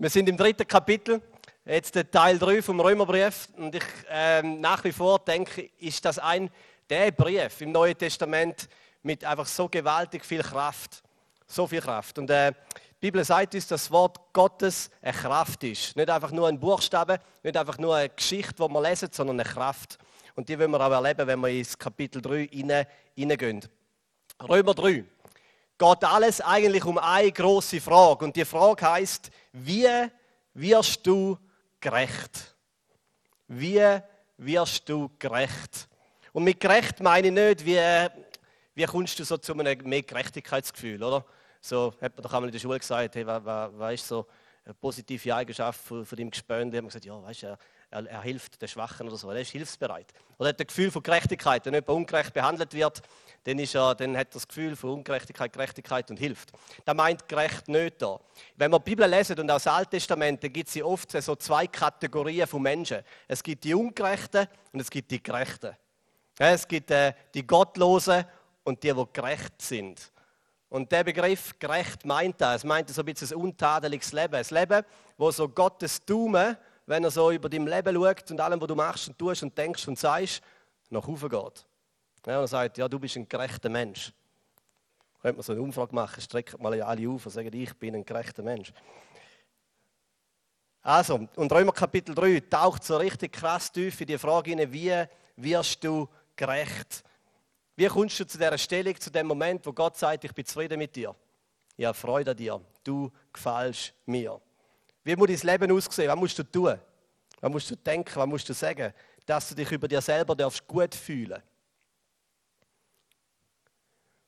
Wir sind im dritten Kapitel, jetzt der Teil 3 vom Römerbrief. Und ich ähm, nach wie vor denke, ist das ein der Brief im Neuen Testament mit einfach so gewaltig viel Kraft. So viel Kraft. Und äh, die Bibel sagt uns, dass das Wort Gottes eine Kraft ist. Nicht einfach nur ein Buchstabe, nicht einfach nur eine Geschichte, die wir lesen, sondern eine Kraft. Und die wollen wir auch erleben, wenn wir ins Kapitel 3 hineingehen. Römer 3 geht alles eigentlich um eine große Frage. Und die Frage heißt, wie wirst du gerecht? Wie wirst du gerecht? Und mit gerecht meine ich nicht, wie, wie kommst du so zu einem mehr Gerechtigkeitsgefühl, oder? So hat man doch einmal in der Schule gesagt, hey, was, ist so eine positive Eigenschaft von, von deinem Gespönte? Haben wir gesagt, ja, weißt du, er, er, hilft den Schwachen oder so, er ist hilfsbereit. Oder hat ein Gefühl von Gerechtigkeit, wenn jemand ungerecht behandelt wird, dann, ist er, dann hat er das Gefühl von Ungerechtigkeit, Gerechtigkeit und hilft. Da meint gerecht nicht da. Wenn wir die Bibel lesen und auch das Alte Testament, dann gibt es oft so zwei Kategorien von Menschen. Es gibt die Ungerechten und es gibt die Gerechten. Es gibt äh, die Gottlosen und die, die gerecht sind. Und der Begriff gerecht meint das. Es meint so ein bisschen ein untadeliges Leben. Ein Leben, wo so Gottes Daumen, wenn er so über dein Leben schaut und allem, was du machst und tust und denkst und sagst, nach oben geht. Ja, und er sagt, ja, du bist ein gerechter Mensch. Könnte man so eine Umfrage machen, streckt mal alle auf und sagen, ich bin ein gerechter Mensch. Also, und Römer Kapitel 3 taucht so richtig krass tief in die Frage hinein, wie wirst du gerecht? Wie kommst du zu dieser Stellung, zu dem Moment, wo Gott sagt, ich bin zufrieden mit dir? Ich habe Freude an dir. Du gefällst mir. Wie muss dein Leben aussehen? Was musst du tun? Was musst du denken? Was musst du sagen? Dass du dich über dir selber darfst gut fühlen darfst.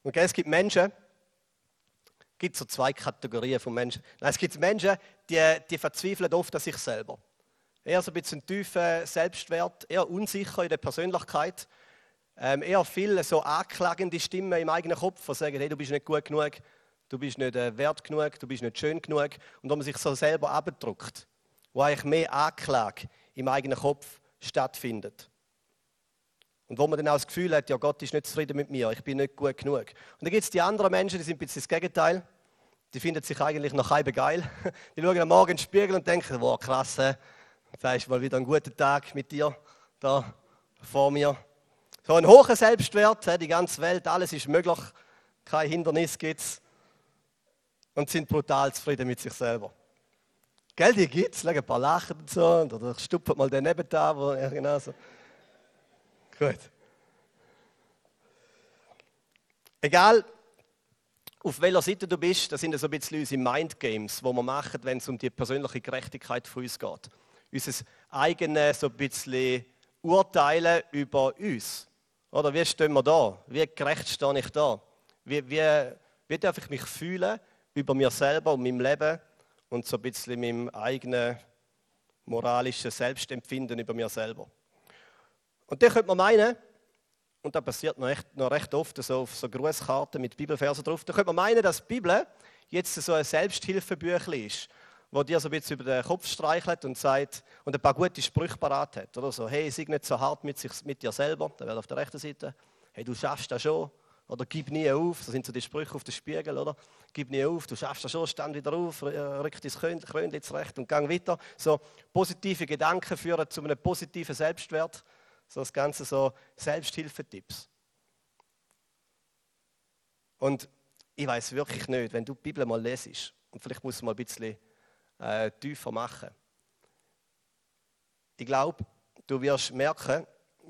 Okay, es gibt Menschen, es gibt so zwei Kategorien von Menschen. Nein, es gibt Menschen, die, die verzweifeln oft an sich selber. Eher so ein bisschen tiefen Selbstwert, eher unsicher in der Persönlichkeit, ähm, eher viele so anklagende Stimmen im eigenen Kopf, die sagen, hey, du bist nicht gut genug, du bist nicht äh, wert genug, du bist nicht schön genug. Und wo man sich so selber abdruckt, wo eigentlich mehr Anklage im eigenen Kopf stattfindet. Und wo man dann auch das Gefühl hat, ja, Gott ist nicht zufrieden mit mir, ich bin nicht gut genug. Und dann gibt es die anderen Menschen, die sind ein bisschen das Gegenteil. Die finden sich eigentlich noch halb geil. Die schauen am Morgen in den Spiegel und denken, wow, krass, du mal wieder einen guten Tag mit dir da vor mir. So einen hohen Selbstwert, die ganze Welt, alles ist möglich, kein Hindernis gibt es. Und sind brutal zufrieden mit sich selber. Gell, die gibt es, ein paar Lachen und so, oder stupft mal den nebenan, wo ja, genau so. Gut. Egal, auf welcher Seite du bist, das sind so ein bisschen unsere Mindgames, die wir machen, wenn es um die persönliche Gerechtigkeit von uns geht. Unser eigenes so ein bisschen Urteilen über uns. Oder wie stehen wir da? Wie gerecht stehe ich da? Wie, wie, wie darf ich mich fühlen über mir selber und meinem Leben und so ein bisschen meinem eigenen moralischen Selbstempfinden über mir selber? Und dann könnte man meinen, und das passiert noch, echt, noch recht oft so auf so Grußkarten mit Bibelversen drauf, da könnte man meinen, dass die Bibel jetzt so ein Selbsthilfebüchlein ist, wo dir so ein bisschen über den Kopf streichelt und sagt und ein paar gute Sprüche parat hat. Oder so, hey, sei nicht so hart mit, sich, mit dir selber, da wäre auf der rechten Seite. Hey, du schaffst das schon. Oder gib nie auf, das sind so die Sprüche auf dem Spiegel, oder? Gib nie auf, du schaffst das schon, stand wieder auf, rück dein Krönchen zurecht und gang weiter. So positive Gedanken führen zu einem positiven Selbstwert so das Ganze so Selbsthilfetipps. Und ich weiß wirklich nicht, wenn du die Bibel mal lesest, und vielleicht muss man mal ein bisschen äh, tiefer machen. Ich glaube, du wirst merken,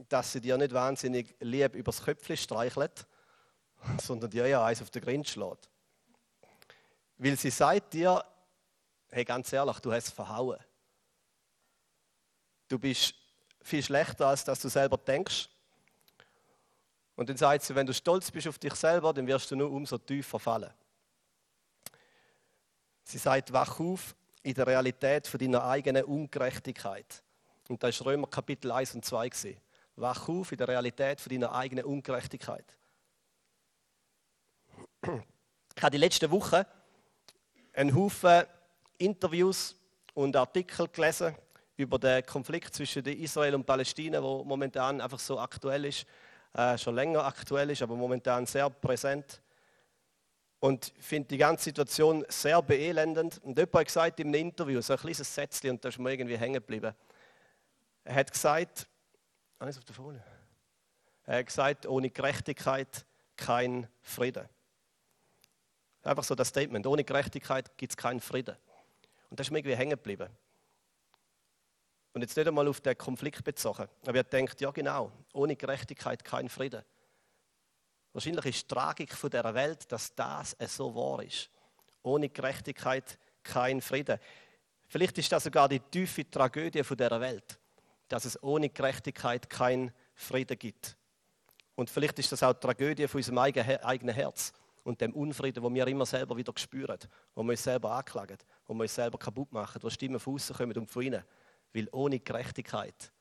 dass sie dir nicht wahnsinnig lieb übers Köpfchen streichelt, sondern dir ja eins auf den Grind schlägt. Weil sie sagt dir, hey, ganz ehrlich, du hast verhauen. Du bist viel schlechter, als dass du selber denkst. Und dann sagt sie, wenn du stolz bist auf dich selber, dann wirst du nur umso tiefer fallen. Sie sagt, wach auf in der Realität von deiner eigenen Ungerechtigkeit. Und das ist Römer Kapitel 1 und 2 gewesen. Wach auf in der Realität von deiner eigenen Ungerechtigkeit. Ich habe die letzten Wochen einen Haufen Interviews und Artikel gelesen über den Konflikt zwischen Israel und Palästina, der momentan einfach so aktuell ist, äh, schon länger aktuell ist, aber momentan sehr präsent. und finde die ganze Situation sehr beelendend. Und jemand hat gesagt in einem Interview, so ein kleines Sätzchen, und da ist mir irgendwie hängen geblieben. Er hat gesagt, alles auf der Folie. Er hat gesagt, ohne Gerechtigkeit kein Frieden. Einfach so das Statement, ohne Gerechtigkeit gibt es keinen Frieden. Und das ist mir irgendwie hängen geblieben. Und jetzt nicht einmal auf den Konflikt bezogen. Aber er denkt, ja genau, ohne Gerechtigkeit kein Frieden. Wahrscheinlich ist die Tragik von dieser Welt, dass das so wahr ist. Ohne Gerechtigkeit kein Frieden. Vielleicht ist das sogar die tiefe Tragödie von dieser Welt, dass es ohne Gerechtigkeit kein Frieden gibt. Und vielleicht ist das auch die Tragödie von unserem eigenen Herz und dem Unfrieden, wo wir immer selber wieder spüren, wo wir uns selber anklagen, wo wir uns selber kaputt machen, wo Stimmen von außen kommen und von innen. Weil ohne Gerechtigkeit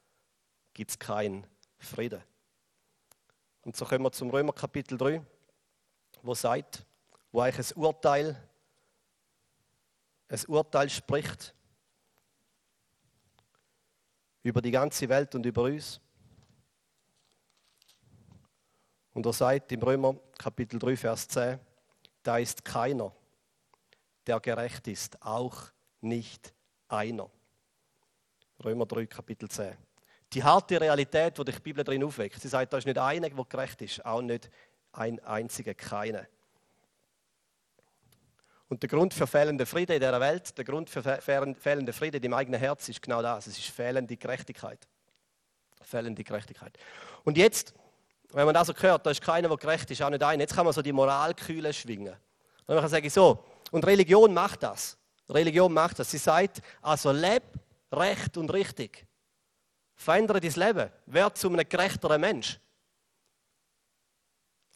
gibt es keinen Frieden. Und so kommen wir zum Römer Kapitel 3, wo sagt, wo eigentlich ein Urteil, ein Urteil spricht über die ganze Welt und über uns. Und er sagt im Römer Kapitel 3, Vers 10, da ist keiner, der gerecht ist, auch nicht einer. Römer 3, Kapitel 10 die harte Realität, wo die Bibel drin aufweckt. Sie sagt, da ist nicht einer, der gerecht ist, auch nicht ein einziger, keiner. Und der Grund für fehlenden Frieden in dieser Welt, der Grund für fehlenden Frieden im eigenen Herz ist genau das. Es ist fehlende Gerechtigkeit. Fehlende Gerechtigkeit. Und jetzt, wenn man das so hört, da ist keiner, der gerecht ist, auch nicht einer. Jetzt kann man so die Moralkühle schwingen. Und dann sage ich so, und Religion macht das. Religion macht das. Sie sagt, also leb recht und richtig. Verändere dein Leben. Werd zu einem gerechteren Mensch.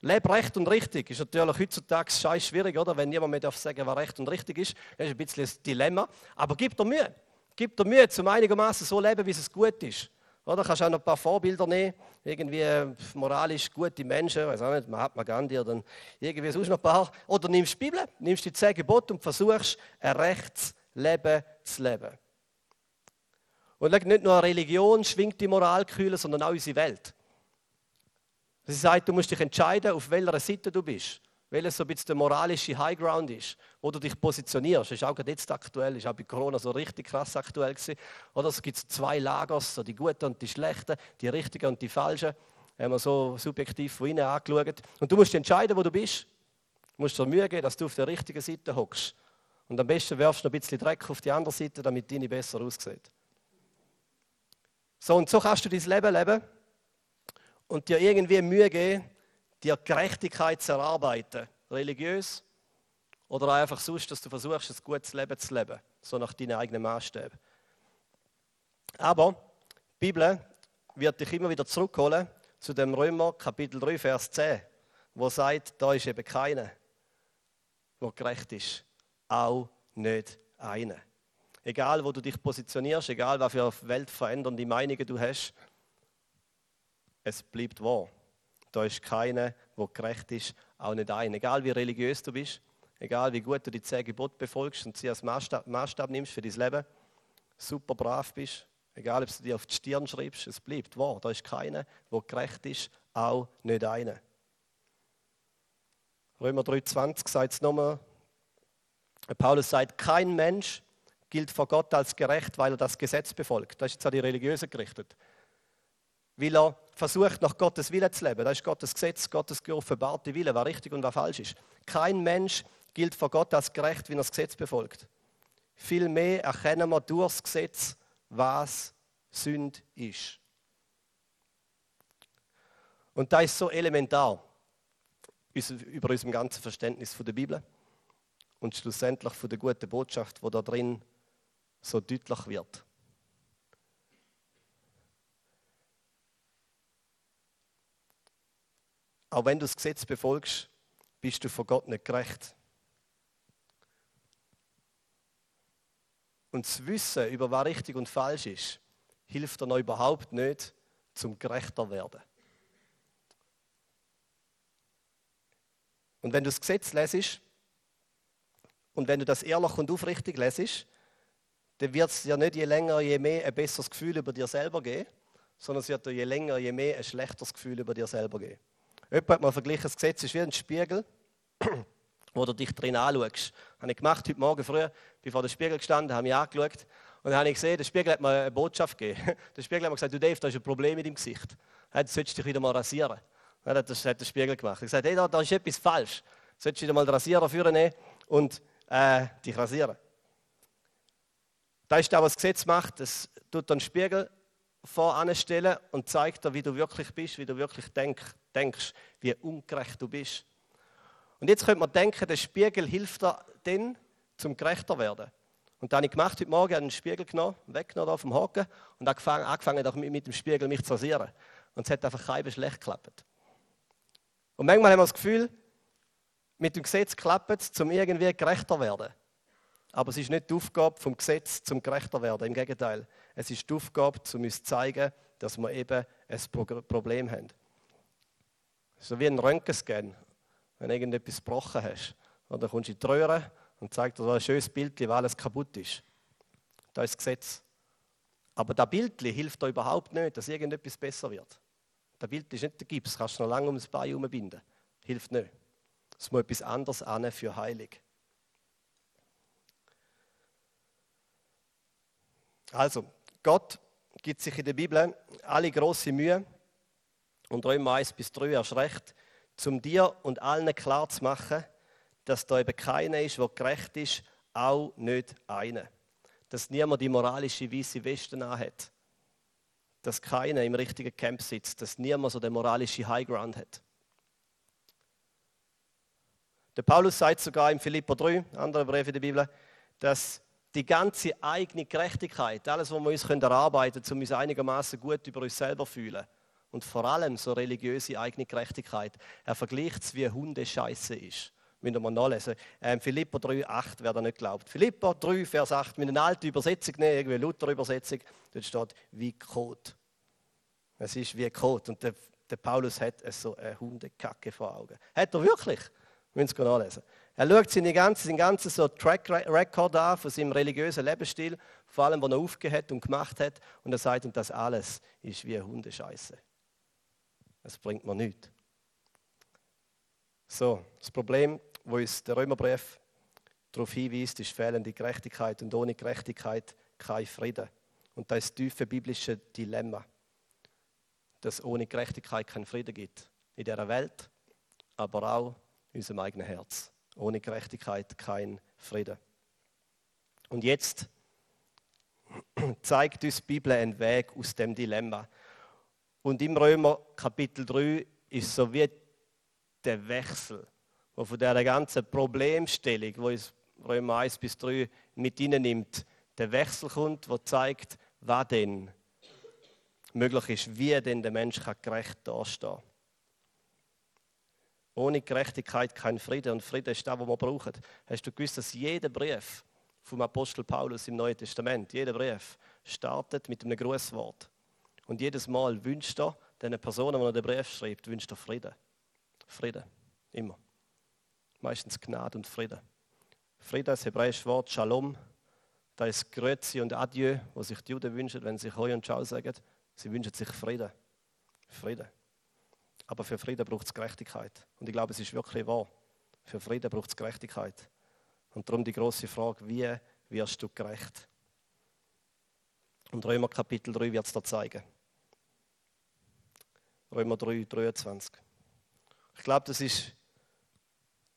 Leb recht und richtig. Ist natürlich heutzutage scheiß schwierig, oder? Wenn niemand mehr darf sagen, was recht und richtig ist. Das ist ein bisschen ein Dilemma. Aber gib dir Mühe. Gib dir Mühe, zum einigermaßen so leben, wie es gut ist. Oder kannst auch noch ein paar Vorbilder nehmen, irgendwie moralisch gute Menschen, weiß auch nicht, Mahatma Gandhi oder irgendwie sonst noch ein paar. Oder nimmst die Bibel, nimmst die zehn Gebote und versuchst, ein rechtes Leben zu leben. Und nicht nur eine Religion schwingt die Moralkühle, sondern auch unsere Welt. Sie sagt, du musst dich entscheiden, auf welcher Seite du bist. Welches so ein bisschen der moralische Highground ist, wo du dich positionierst. Das ist auch jetzt aktuell, ist auch bei Corona so richtig krass aktuell gewesen. Oder es gibt zwei Lager, so die Guten und die Schlechten, die Richtigen und die Falschen. Haben wir so subjektiv von innen angeschaut. Und du musst entscheiden, wo du bist. Du musst dir Mühe geben, dass du auf der richtigen Seite hockst. Und am besten werfst du noch ein bisschen Dreck auf die andere Seite, damit deine besser aussieht. So und so kannst du dein Leben leben und dir irgendwie Mühe geben, dir Gerechtigkeit zu erarbeiten. Religiös oder einfach sonst, dass du versuchst, ein gutes Leben zu leben. So nach deinen eigenen Maßstäben. Aber die Bibel wird dich immer wieder zurückholen zu dem Römer Kapitel 3, Vers 10, wo sagt, da ist eben keiner, der gerecht ist. Auch nicht einer. Egal, wo du dich positionierst, egal, was für weltverändernde Meinungen du hast, es bleibt wahr. Da ist keiner, der gerecht ist, auch nicht ein. Egal, wie religiös du bist, egal, wie gut du die zehn Gebote befolgst und sie als Maßstab, Maßstab nimmst für dein Leben, super brav bist, egal, ob du dir auf die Stirn schreibst, es bleibt wahr. Da ist keiner, der gerecht ist, auch nicht einer. Römer 3,20 sagt es nochmal. Paulus sagt, kein Mensch gilt vor Gott als gerecht, weil er das Gesetz befolgt. Das ist jetzt an die Religiösen gerichtet. Weil er versucht, nach Gottes Wille zu leben. Das ist Gottes Gesetz, Gottes geoffenbarte Wille, was richtig und was falsch ist. Kein Mensch gilt vor Gott als gerecht, wenn er das Gesetz befolgt. Vielmehr erkennen wir durch das Gesetz, was Sünd ist. Und das ist so elementar über unserem ganzen Verständnis von der Bibel und schlussendlich von der guten Botschaft, wo da drin so deutlich wird. Auch wenn du das Gesetz befolgst, bist du vor Gott nicht gerecht. Und das Wissen über was richtig und falsch ist, hilft dir noch überhaupt nicht, zum gerechter werden. Und wenn du das Gesetz lesest und wenn du das ehrlich und aufrichtig lesest, dann wird es dir nicht je länger, je mehr ein besseres Gefühl über dir selber geben, sondern es wird dir je länger, je mehr ein schlechteres Gefühl über dir selber geben. Jemand hat mal verglichen, das Gesetz ist wie ein Spiegel wo du dich drin anschaust. Das habe ich gemacht heute Morgen früh, bin vor dem Spiegel gestanden, habe mich angeschaut und dann habe ich gesehen, der Spiegel hat mir eine Botschaft gegeben. Der Spiegel hat mir gesagt, du Dave, da ist ein Problem mit deinem Gesicht. Du solltest dich wieder mal rasieren. Das hat der Spiegel gemacht. Ich gesagt, hey, da, da ist etwas falsch. Du solltest wieder mal den Rasierer führen und äh, dich rasieren. Das ist das, was das Gesetz macht. Es tut einen Spiegel voranstellen und zeigt dir, wie du wirklich bist, wie du wirklich denk, denkst, wie ungerecht du bist. Und jetzt könnte man denken, der Spiegel hilft dir dann, zum gerechter werden. Und dann habe ich gemacht, heute Morgen einen Spiegel genommen, weggenommen dem Haken und angefangen, angefangen mit, mit dem Spiegel mich zu rasieren. Und es hat einfach keinem schlecht geklappt. Und manchmal haben wir das Gefühl, mit dem Gesetz klappt es, um irgendwie gerechter zu werden. Aber es ist nicht die Aufgabe vom Gesetz, zum gerechter zu werden. Im Gegenteil, es ist die Aufgabe, um uns zu zeigen, dass wir eben ein Problem haben. So wie ein Röntgenscan, wenn du irgendetwas gebrochen hast. Oder kommst du in die Röhre und zeigt dir so ein schönes Bild, wie alles kaputt ist. Das ist das Gesetz. Aber das Bild hilft dir überhaupt nicht, dass irgendetwas besser wird. Das Bild ist nicht der Gips, kannst du noch lange ums Bein herumbinden. Hilft nicht. Es muss etwas anderes an für Heilig. Also, Gott gibt sich in der Bibel alle große Mühe und Römer 1 bis 3 erst recht, um dir und allen klar zu machen, dass da eben keiner ist, der gerecht ist, auch nicht einer. Dass niemand die moralische weiße Weste hat. Dass keiner im richtigen Camp sitzt, dass niemand so den moralischen Highground hat. Der Paulus sagt sogar im Philipper 3, andere Briefe der Bibel, dass die ganze eigene Gerechtigkeit, alles, was wir uns erarbeiten können, um uns einigermaßen gut über uns selber zu fühlen, und vor allem so religiöse eigene Gerechtigkeit, er vergleicht es wie Hundescheiße ist. Müssen wir nachlesen. Ähm, Philipper 3, 8, wer da nicht glaubt. Philipper 3, Vers 8, mit einer alten Übersetzung nehmen, irgendwie Luther-Übersetzung, dort steht wie Kot. Es ist wie Kot. Und der, der Paulus hat so eine Hundekacke vor Augen. Hat er wirklich? Müssen Sie nachlesen. Er schaut seine ganze, seinen ganzen so Track Record an von seinem religiösen Lebensstil, vor allem, was er aufgehört und gemacht hat. Und er sagt, und das alles ist wie Hundescheiße. Das bringt mir nichts. So, das Problem wo uns der Römerbrief darauf hinweist, ist fehlende Gerechtigkeit und ohne Gerechtigkeit kein Frieden. Und das ist das tiefe biblische Dilemma, dass ohne Gerechtigkeit keinen Frieden gibt. In dieser Welt, aber auch in unserem eigenen Herz. Ohne Gerechtigkeit kein Frieden. Und jetzt zeigt uns die Bibel einen Weg aus dem Dilemma. Und im Römer Kapitel 3 ist so wie der Wechsel wo von dieser ganzen Problemstellung, wo es Römer 1 bis 3 mit nimmt, der Wechsel kommt, der zeigt, was denn möglich ist, wie denn der Mensch gerecht dastehen kann. Ohne Gerechtigkeit kein Frieden und Frieden ist das, was wir brauchen. Hast du gewusst, dass jeder Brief vom Apostel Paulus im Neuen Testament, jeder Brief, startet mit einem Grußwort. Und jedes Mal wünscht er den Personen, die er den Brief schreibt, wünscht er Frieden. Frieden. Immer meistens Gnade und Friede. Friede, das hebräische Wort Shalom, da ist Grüezi und Adieu, was sich die Juden wünschen, wenn sie Hoi und Ciao sagen. Sie wünschen sich Frieden. Frieden. Aber für Frieden braucht es Gerechtigkeit. Und ich glaube, es ist wirklich wahr. Für Frieden braucht es Gerechtigkeit. Und darum die große Frage, wie wirst du gerecht? Und Römer Kapitel 3 wird es da zeigen. Römer 3, 23. Ich glaube, das ist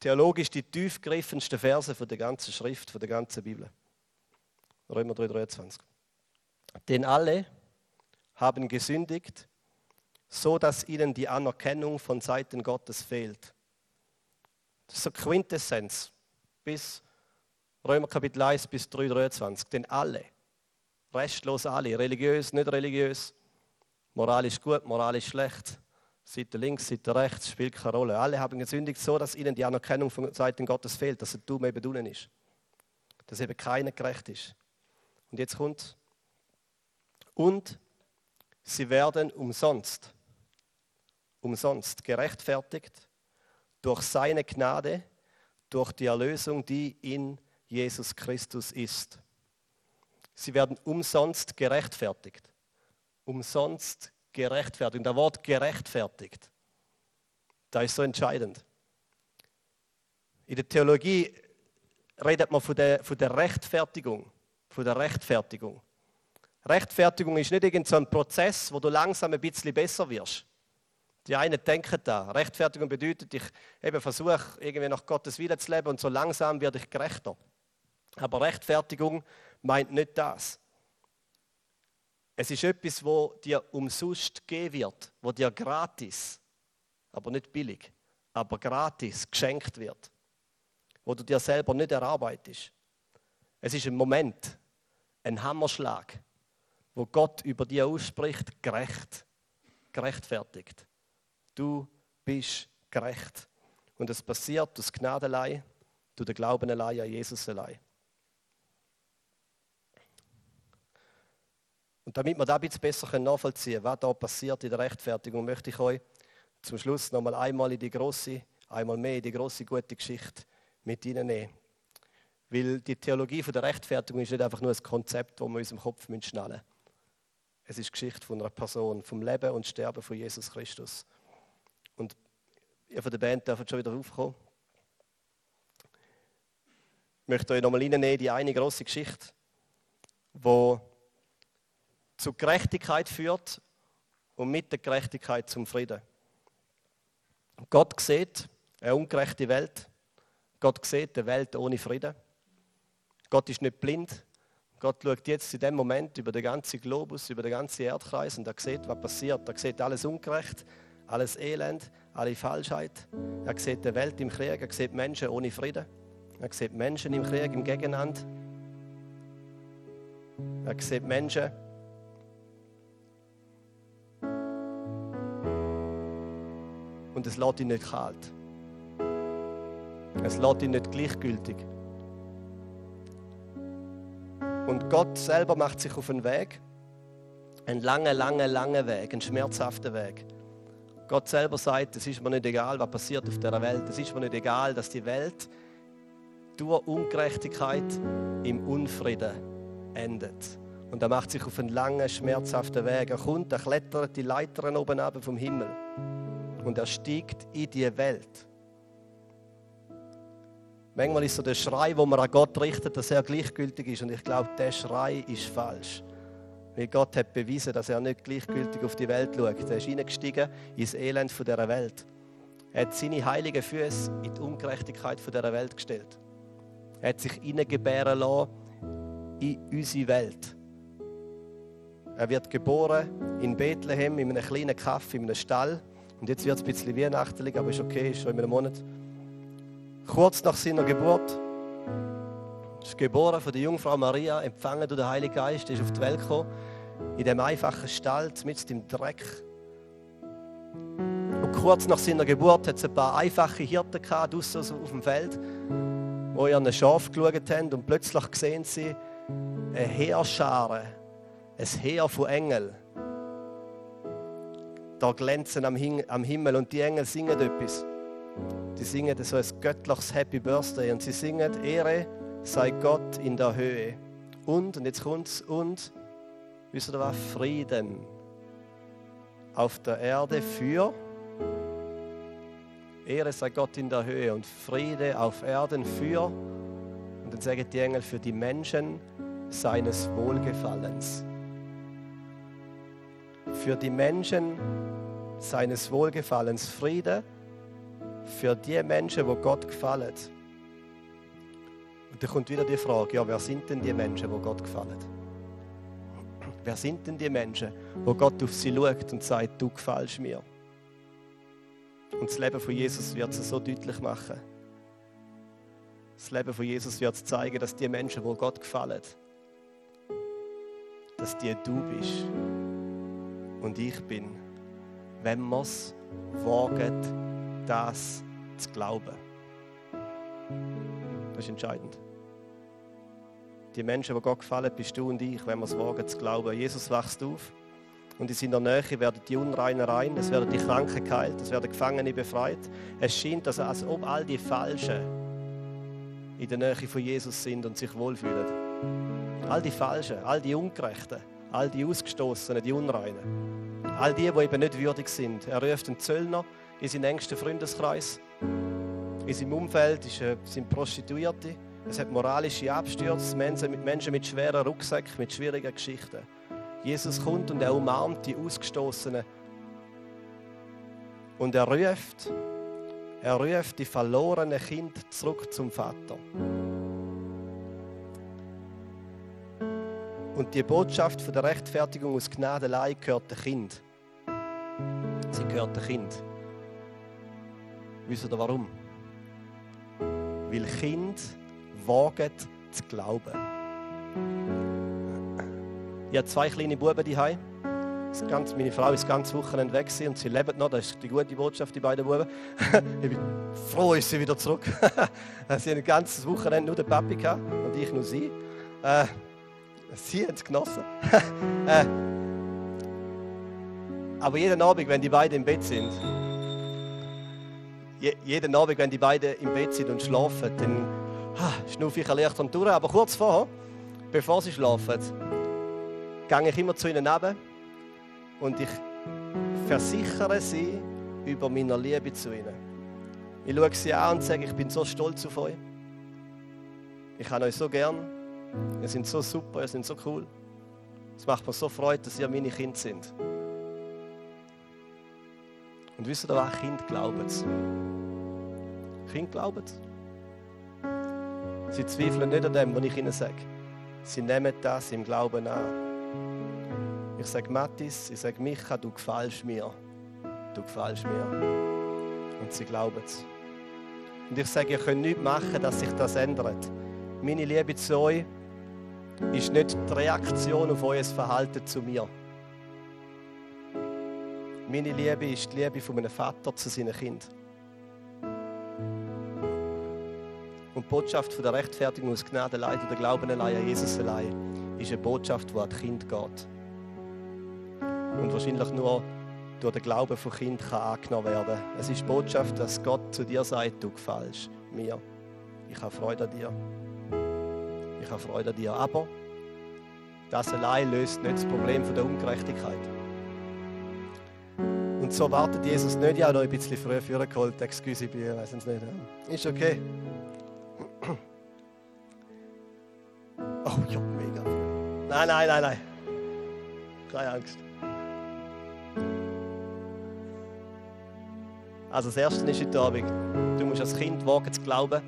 theologisch die tiefgreifendsten Verse von der ganzen Schrift, von der ganzen Bibel. Römer 3, 23. Denn alle haben gesündigt, so dass ihnen die Anerkennung von Seiten Gottes fehlt. Das ist so Quintessenz bis Römer Kapitel 1 bis 3, 23. Denn alle, restlos alle, religiös, nicht religiös, moralisch gut, moralisch schlecht, Seite links, Seite rechts, spielt keine Rolle. Alle haben gesündigt, so dass ihnen die Anerkennung von Seiten Gottes fehlt, dass er dumm eben unten ist. Dass eben keiner gerecht ist. Und jetzt kommt, und sie werden umsonst, umsonst gerechtfertigt durch seine Gnade, durch die Erlösung, die in Jesus Christus ist. Sie werden umsonst gerechtfertigt. Umsonst gerechtfertigt. Und das Wort gerechtfertigt, da ist so entscheidend. In der Theologie redet man von der, von der Rechtfertigung. Von der Rechtfertigung. Rechtfertigung ist nicht irgendein Prozess, wo du langsam ein bisschen besser wirst. Die einen denken da. Rechtfertigung bedeutet, ich eben versuche, irgendwie nach Gottes Willen zu leben und so langsam werde ich gerechter. Aber Rechtfertigung meint nicht das. Es ist etwas, wo dir umsonst gegeben wird, wo dir gratis, aber nicht billig, aber gratis geschenkt wird, wo du dir selber nicht erarbeitest. Es ist ein Moment, ein Hammerschlag, wo Gott über dir ausspricht, gerecht, gerechtfertigt. Du bist gerecht. Und es passiert aus Gnadelei, durch den Glauben allein an Jesus allein. Und damit wir das ein bisschen besser nachvollziehen können, was da passiert in der Rechtfertigung, möchte ich euch zum Schluss noch mal einmal in die große, einmal mehr in die große gute Geschichte mit hineinnehmen. Weil die Theologie von der Rechtfertigung ist nicht einfach nur ein Konzept, das wir in unserem Kopf schnallen müssen. Es ist Geschichte von einer Person, vom Leben und Sterben von Jesus Christus. Und ihr von der Band dürft schon wieder aufkommen. Ich möchte euch nochmal reinnehmen, die eine große Geschichte, wo zu Gerechtigkeit führt und mit der Gerechtigkeit zum Frieden. Gott sieht eine ungerechte Welt. Gott sieht eine Welt ohne Frieden. Gott ist nicht blind. Gott schaut jetzt in dem Moment über den ganzen Globus, über den ganzen Erdkreis und er sieht, was passiert. Er sieht alles ungerecht, alles Elend, alle Falschheit. Er sieht die Welt im Krieg, er sieht Menschen ohne Frieden. Er sieht Menschen im Krieg, im Gegeneinander. Er sieht Menschen, und es lässt ihn nicht kalt. Es lässt ihn nicht gleichgültig. Und Gott selber macht sich auf einen Weg, einen langen, langen, langen Weg, einen schmerzhaften Weg. Gott selber sagt, es ist mir nicht egal, was passiert auf dieser Welt. Es ist mir nicht egal, dass die Welt durch Ungerechtigkeit im Unfrieden endet. Und er macht sich auf einen langen, schmerzhaften Weg. Er kommt, er klettert die Leitern oben ab vom Himmel und er steigt in die Welt. Manchmal ist so der Schrei, wo man an Gott richtet, dass er gleichgültig ist. Und ich glaube, der Schrei ist falsch. Weil Gott hat bewiesen, dass er nicht gleichgültig auf die Welt schaut. Er ist hineingestiegen ins Elend dieser Welt. Er hat seine heiligen Füße in die Ungerechtigkeit dieser Welt gestellt. Er hat sich hineingebären lassen in unsere Welt. Er wird geboren in Bethlehem, in einem kleinen Kaff, in einem Stall. Und jetzt wird es ein bisschen weihnachtlich, aber ist okay, ist schon in einem Monat. Kurz nach seiner Geburt ist geboren von der Jungfrau Maria, empfangen durch den Heiligen Geist, ist auf die Welt gekommen, in dem einfachen Stall, mitten im Dreck. Und kurz nach seiner Geburt hat es ein paar einfache Hirten gehabt, auf dem Feld, wo ihren Schaf geschaut haben und plötzlich sehen sie eine Heerschare, ein Heer von Engeln da glänzen am, am Himmel und die Engel singen etwas. Die singen so ein göttliches Happy Birthday und sie singen Ehre sei Gott in der Höhe. Und, und jetzt kommt's, und, wisst ihr was? Frieden auf der Erde für Ehre sei Gott in der Höhe und Friede auf Erden für, und dann sagen die Engel, für die Menschen seines Wohlgefallens. Für die Menschen seines Wohlgefallens, Friede für die Menschen, wo Gott gefallen. Und dann kommt wieder die Frage, ja, wer sind denn die Menschen, wo Gott gefallen? Wer sind denn die Menschen, wo Gott auf sie schaut und sagt, du gefällst mir? Und das Leben von Jesus wird es so deutlich machen. Das Leben von Jesus wird zeigen, dass die Menschen, wo Gott gefallen, dass die du bist und ich bin wenn wir es wagen, das zu glauben. Das ist entscheidend. Die Menschen, die Gott gefallen, bist du und ich, wenn wir es wagen zu glauben. Jesus wächst auf und in seiner Nähe werden die Unreinen rein, es werden die Kranken geheilt, es werden Gefangene befreit. Es scheint, also, als ob all die Falschen in der Nähe von Jesus sind und sich wohlfühlen. All die Falschen, all die Ungerechten, all die Ausgestoßenen, die Unreinen. All die, die eben nicht würdig sind. Er ruft einen Zöllner in seinen engsten Freundeskreis In seinem Umfeld sind Prostituierte. Es hat moralische Abstürze, Menschen mit, schweren Rucksäcken, mit schwierigen Geschichten. Jesus kommt und er umarmt die Ausgestoßenen. Und er ruft, er ruft die verlorenen Kinder zurück zum Vater. Und die Botschaft von der Rechtfertigung aus Gnade allein gehört dem Kind. Sie gehört dem Kind. Wisst ihr warum? Weil Kind wagen zu glauben. Ich habe zwei kleine Buben daheim. Meine Frau ist ganz Wochenende weg und sie leben noch. Das ist die gute Botschaft, die beiden Buben. ich bin froh, ist sie wieder zurück. sie haben ein ganzes Wochenende nur den Papi gehabt und ich nur sie. Äh, sie haben es genossen. äh, aber jeden Abend, wenn die beiden im Bett sind, jeden Abend, wenn die beiden im Bett sind und schlafen, dann schnaufe ich Licht und durch. Aber kurz vorher, bevor sie schlafen, gehe ich immer zu ihnen neben und ich versichere sie über meine Liebe zu ihnen. Ich schaue sie an und sage, ich bin so stolz auf euch. Ich habe euch so gern. Ihr seid so super, ihr seid so cool. Es macht mir so Freude, dass ihr meine Kinder sind. Und wisst ihr was? Kind glauben es. Kind glauben es. Sie zweifeln nicht an dem, was ich ihnen sage. Sie nehmen das im Glauben an. Ich sage Mathis, ich sage Micha, du gefällst mir. Du gefällst mir. Und sie glauben es. Und ich sage, ihr könnt nichts machen, dass sich das ändert. Meine Liebe zu euch ist nicht die Reaktion auf euer Verhalten zu mir. Meine Liebe ist die Liebe von einem Vater zu seinen Kind. Und die Botschaft von der Rechtfertigung aus Gnade allein oder Glauben allein an Jesus allein ist eine Botschaft, die an die Kind geht. Und wahrscheinlich nur durch den Glauben von Kind kann angenommen werden. Es ist die Botschaft, dass Gott zu dir sagt, du gefällst mir. Ich habe Freude an dir. Ich habe Freude an dir. Aber das allein löst nicht das Problem der Ungerechtigkeit. Und so wartet Jesus nicht. Ich habe noch ein bisschen früher vorgeholt. Excuse, ich weiß es nicht. Ist okay. Oh ja, mega. Nein, nein, nein, nein. Keine Angst. Also das Erste ist heute Abend, du musst als Kind wagen zu glauben,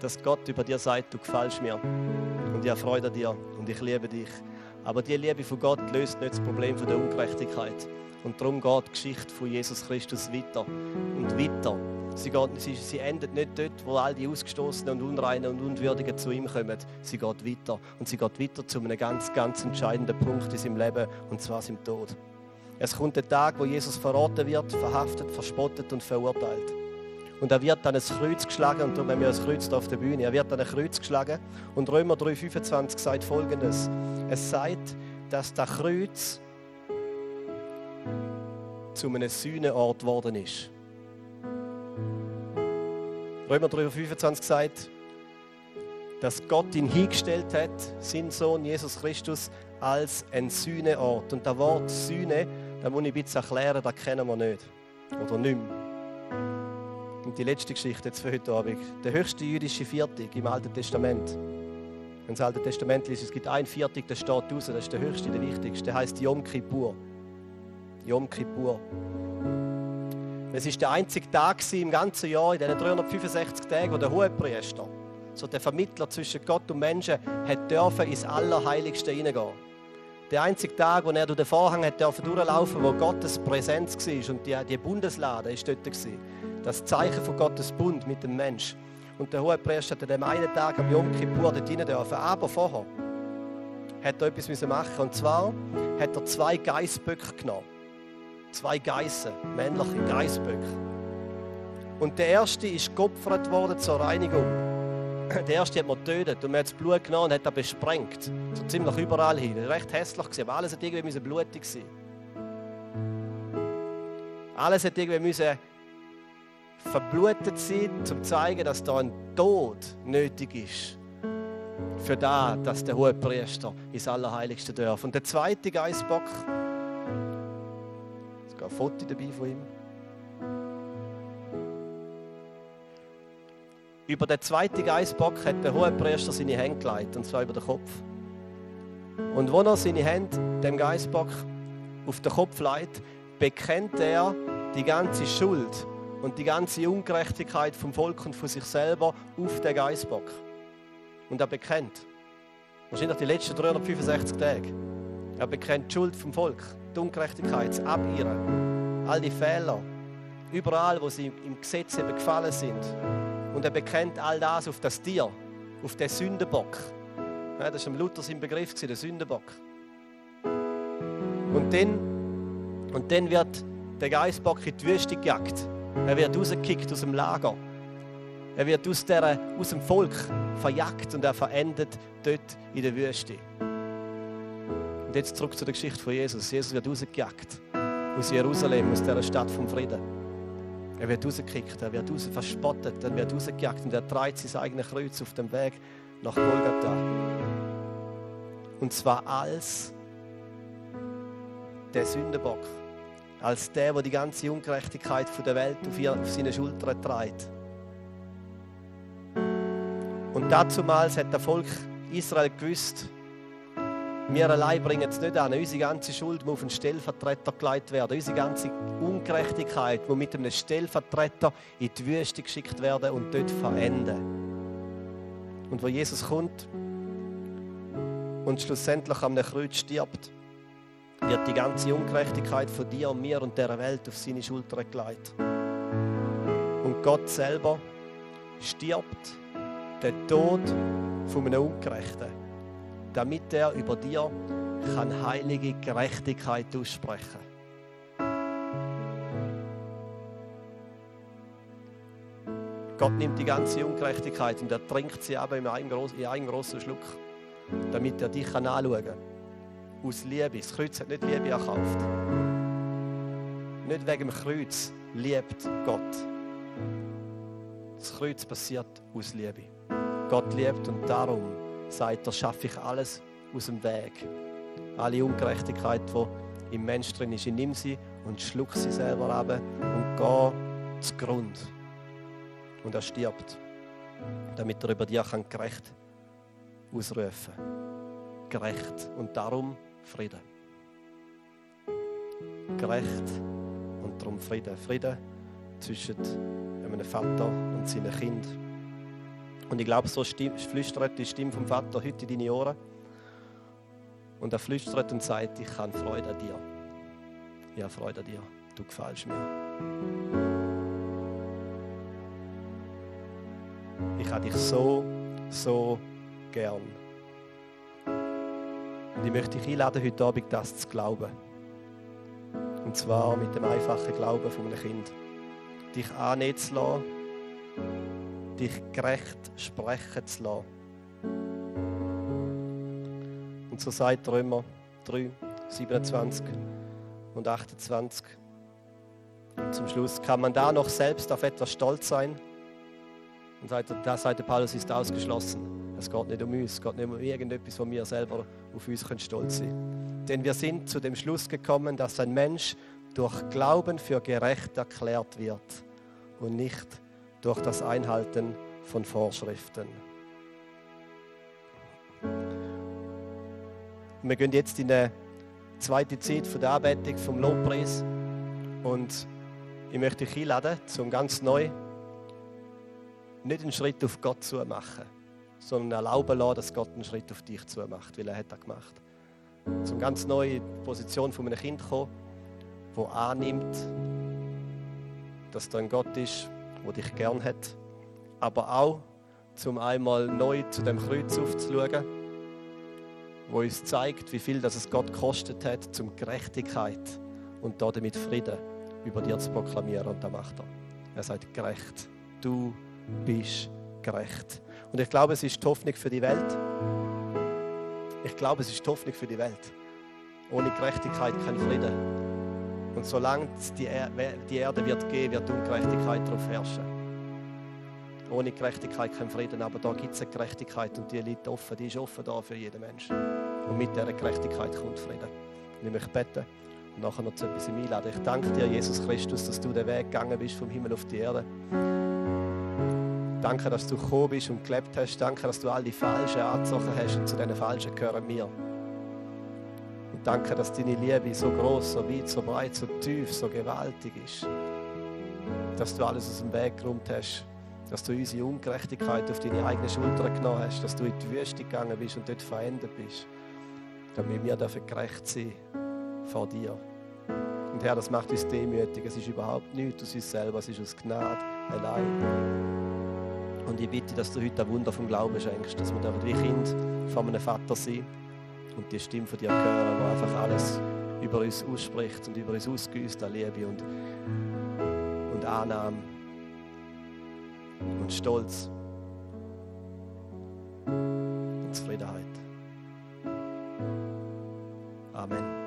dass Gott über dir sagt, du gefällst mir. Und ich habe Freude an dir und ich liebe dich. Aber die Liebe von Gott löst nicht das Problem von der Ungerechtigkeit. Und darum geht die Geschichte von Jesus Christus weiter und weiter. Sie, geht, sie, sie endet nicht dort, wo all die Ausgestoßenen und Unreinen und Unwürdigen zu ihm kommen. Sie geht weiter. Und sie geht weiter zu einem ganz, ganz entscheidenden Punkt in seinem Leben, und zwar seinem Tod. Es kommt der Tag, wo Jesus verraten wird, verhaftet, verspottet und verurteilt. Und er wird dann ein Kreuz geschlagen, und darum wir ein Kreuz auf der Bühne. Er wird dann ein Kreuz geschlagen. Und Römer 3,25 sagt folgendes: Es sagt, dass das Kreuz zu einem Sühneort geworden ist. Römer 3,25 sagt, dass Gott ihn hingestellt hat, sein Sohn Jesus Christus, als ein Sühneort. Und das Wort Sühne, da muss ich ein bisschen erklären, das kennen wir nicht. Oder nicht mehr. Und die letzte Geschichte jetzt für heute Abend. Der höchste jüdische Viertig im Alten Testament. Wenn das Alte Testament liest, es gibt ein Viertig, der steht raus, das ist der höchste, der wichtigste. Der heißt Yom Kippur. Yom Kippur. Es war der einzige Tag im ganzen Jahr, in diesen 365 Tagen, wo der Hohepriester, so der Vermittler zwischen Gott und Menschen, hat dürfen ins Allerheiligste hineingehen. Der einzige Tag, wo er durch den Vorhang hat dürfen durchlaufen, wo Gottes Präsenz war und die, die Bundeslade ist dort war. Das Zeichen von Gottes Bund mit dem Mensch. Und der Hohepriester hat an dem einen Tag am Yom Kippur dort hinein dürfen. Aber vorher hat er etwas machen Und zwar hat er zwei Geißböcke genommen zwei Geissen, männliche Geißböcke. Und der erste ist geopfert worden zur Reinigung. Der erste hat man getötet und man hat das Blut genommen und hat das besprengt. So ziemlich überall hin. Das war recht hässlich, gewesen, aber alles hat irgendwie blutig sein. Alles hat irgendwie müssen verblutet sein, um zu zeigen, dass da ein Tod nötig ist. Für da, dass der hohe Priester ins Allerheiligste darf. Und der zweite Geißbock ein Foto dabei von ihm. über den zweiten Geißbock hat der Hohepriester seine Hände gelegt, und zwar über den Kopf. Und wo er seine Hände dem Geißbock auf den Kopf legt, bekennt er die ganze Schuld und die ganze Ungerechtigkeit vom Volk und von sich selber auf den Geißbock. Und er bekennt. Wahrscheinlich die letzten 365 Tage. Er bekennt die Schuld vom Volk, die Ungerechtigkeit, das Abirren, all die Fehler, überall, wo sie im Gesetz eben gefallen sind. Und er bekennt all das auf das Tier, auf den Sündenbock. Ja, das war Luther sein Begriff, der Sündenbock. Und dann, und dann wird der Geistbock in die Wüste gejagt. Er wird rausgekickt aus dem Lager. Er wird aus, der, aus dem Volk verjagt und er verendet dort in der Wüste. Und jetzt zurück zu der Geschichte von Jesus. Jesus wird rausgejagt aus Jerusalem, aus dieser Stadt vom Frieden. Er wird rausgekickt, er wird raus verspottet, er wird rausgejagt und er trägt sein eigenes Kreuz auf dem Weg nach Golgatha. Und zwar als der Sündenbock, als der, der die ganze Ungerechtigkeit der Welt auf, seine Schultern trägt. Und dazumals hat der Volk Israel gewusst, wir allein bringen es nicht an. Unsere ganze Schuld muss auf einen Stellvertreter geleitet werden. Unsere ganze Ungerechtigkeit muss mit einem Stellvertreter in die Wüste geschickt werden und dort verenden. Und wo Jesus kommt und schlussendlich am Kreuz stirbt, wird die ganze Ungerechtigkeit von dir und mir und der Welt auf seine Schulter gelegt. Und Gott selber stirbt den Tod von einem Ungerechten, damit er über dir kann heilige Gerechtigkeit aussprechen Gott nimmt die ganze Ungerechtigkeit und er trinkt sie aber in einen, großen Schluck, damit er dich anschauen kann. Aus Liebe. Das Kreuz hat nicht Liebe erkauft. Nicht wegen dem Kreuz liebt Gott. Das Kreuz passiert aus Liebe. Gott liebt und darum sagt er, schaffe ich alles aus dem Weg. Alle Ungerechtigkeit, die im Mensch drin ist, ich nehme sie und schluck sie selber ab und gehe zu Grund. Und er stirbt, damit er über kann gerecht ausrufen Gerecht und darum Frieden. Gerecht und darum Frieden. Frieden zwischen einem Vater und seinem Kind. Und ich glaube, so flüstert die Stimme vom Vater heute in deine Ohren. Und er flüstert und sagt, ich habe Freude an dir. Ich habe Freude an dir. Du gefällst mir. Ich habe dich so, so gern. Und ich möchte dich einladen, heute Abend das zu glauben. Und zwar mit dem einfachen Glauben von einem Kind. Dich annehmen zu lassen dich gerecht sprechen zu lassen. Und so sagt Römer 3, 27 und 28. Und zum Schluss kann man da noch selbst auf etwas stolz sein. Und da sagt der Paulus, ist ausgeschlossen. Es geht nicht um uns, es geht nicht um irgendetwas, wo wir selber auf uns stolz sein können. Denn wir sind zu dem Schluss gekommen, dass ein Mensch durch Glauben für gerecht erklärt wird und nicht durch das Einhalten von Vorschriften. Wir gehen jetzt in eine zweite Zeit von der Anbetung vom Lobpreis und ich möchte dich einladen, zum ganz neu nicht einen Schritt auf Gott zu machen, sondern erlauben lassen, dass Gott einen Schritt auf dich zu macht, weil er hat das gemacht. Zum ganz neue Position von einem Kind kommen, wo annimmt, dass da ein Gott ist, wo dich gern hat, aber auch zum einmal neu zu dem Kreuz aufzuschauen, wo uns zeigt, wie viel das es Gott gekostet hat, zum Gerechtigkeit und damit Frieden über dir zu proklamieren. Und das macht er. Er sagt, gerecht. Du bist gerecht. Und ich glaube, es ist die Hoffnung für die Welt. Ich glaube, es ist die Hoffnung für die Welt. Ohne Gerechtigkeit kein Frieden. Und solange die, er die Erde wird gehen, wird Ungerechtigkeit darauf herrschen. Ohne Gerechtigkeit kein Frieden, aber da gibt es eine Gerechtigkeit und die liegt offen, die ist offen da für jeden Menschen. Und mit dieser Gerechtigkeit kommt Frieden. Und ich möchte beten und nachher noch zu etwas einladen. Ich danke dir, Jesus Christus, dass du den Weg gegangen bist vom Himmel auf die Erde. Danke, dass du gekommen bist und gelebt hast. Danke, dass du all die Falschen angezogen hast und zu diesen Falschen gehören wir. Danke, dass deine Liebe so groß, so weit, so breit, so tief, so gewaltig ist. Dass du alles aus dem Weg geräumt hast. Dass du unsere Ungerechtigkeit auf deine eigene Schulter genommen hast. Dass du in die Wüste gegangen bist und dort verändert bist. Damit wir dafür gerecht sein vor dir. Und Herr, das macht uns demütig. Es ist überhaupt nichts aus uns selber, es ist aus Gnade allein. Und ich bitte, dass du heute ein Wunder vom Glauben schenkst, dass wir wie Kind von einem Vater sein und die Stimme von dir hören, die einfach alles über uns ausspricht und über uns ausgüßt an Liebe und, und Annahme und Stolz und Zufriedenheit. Amen.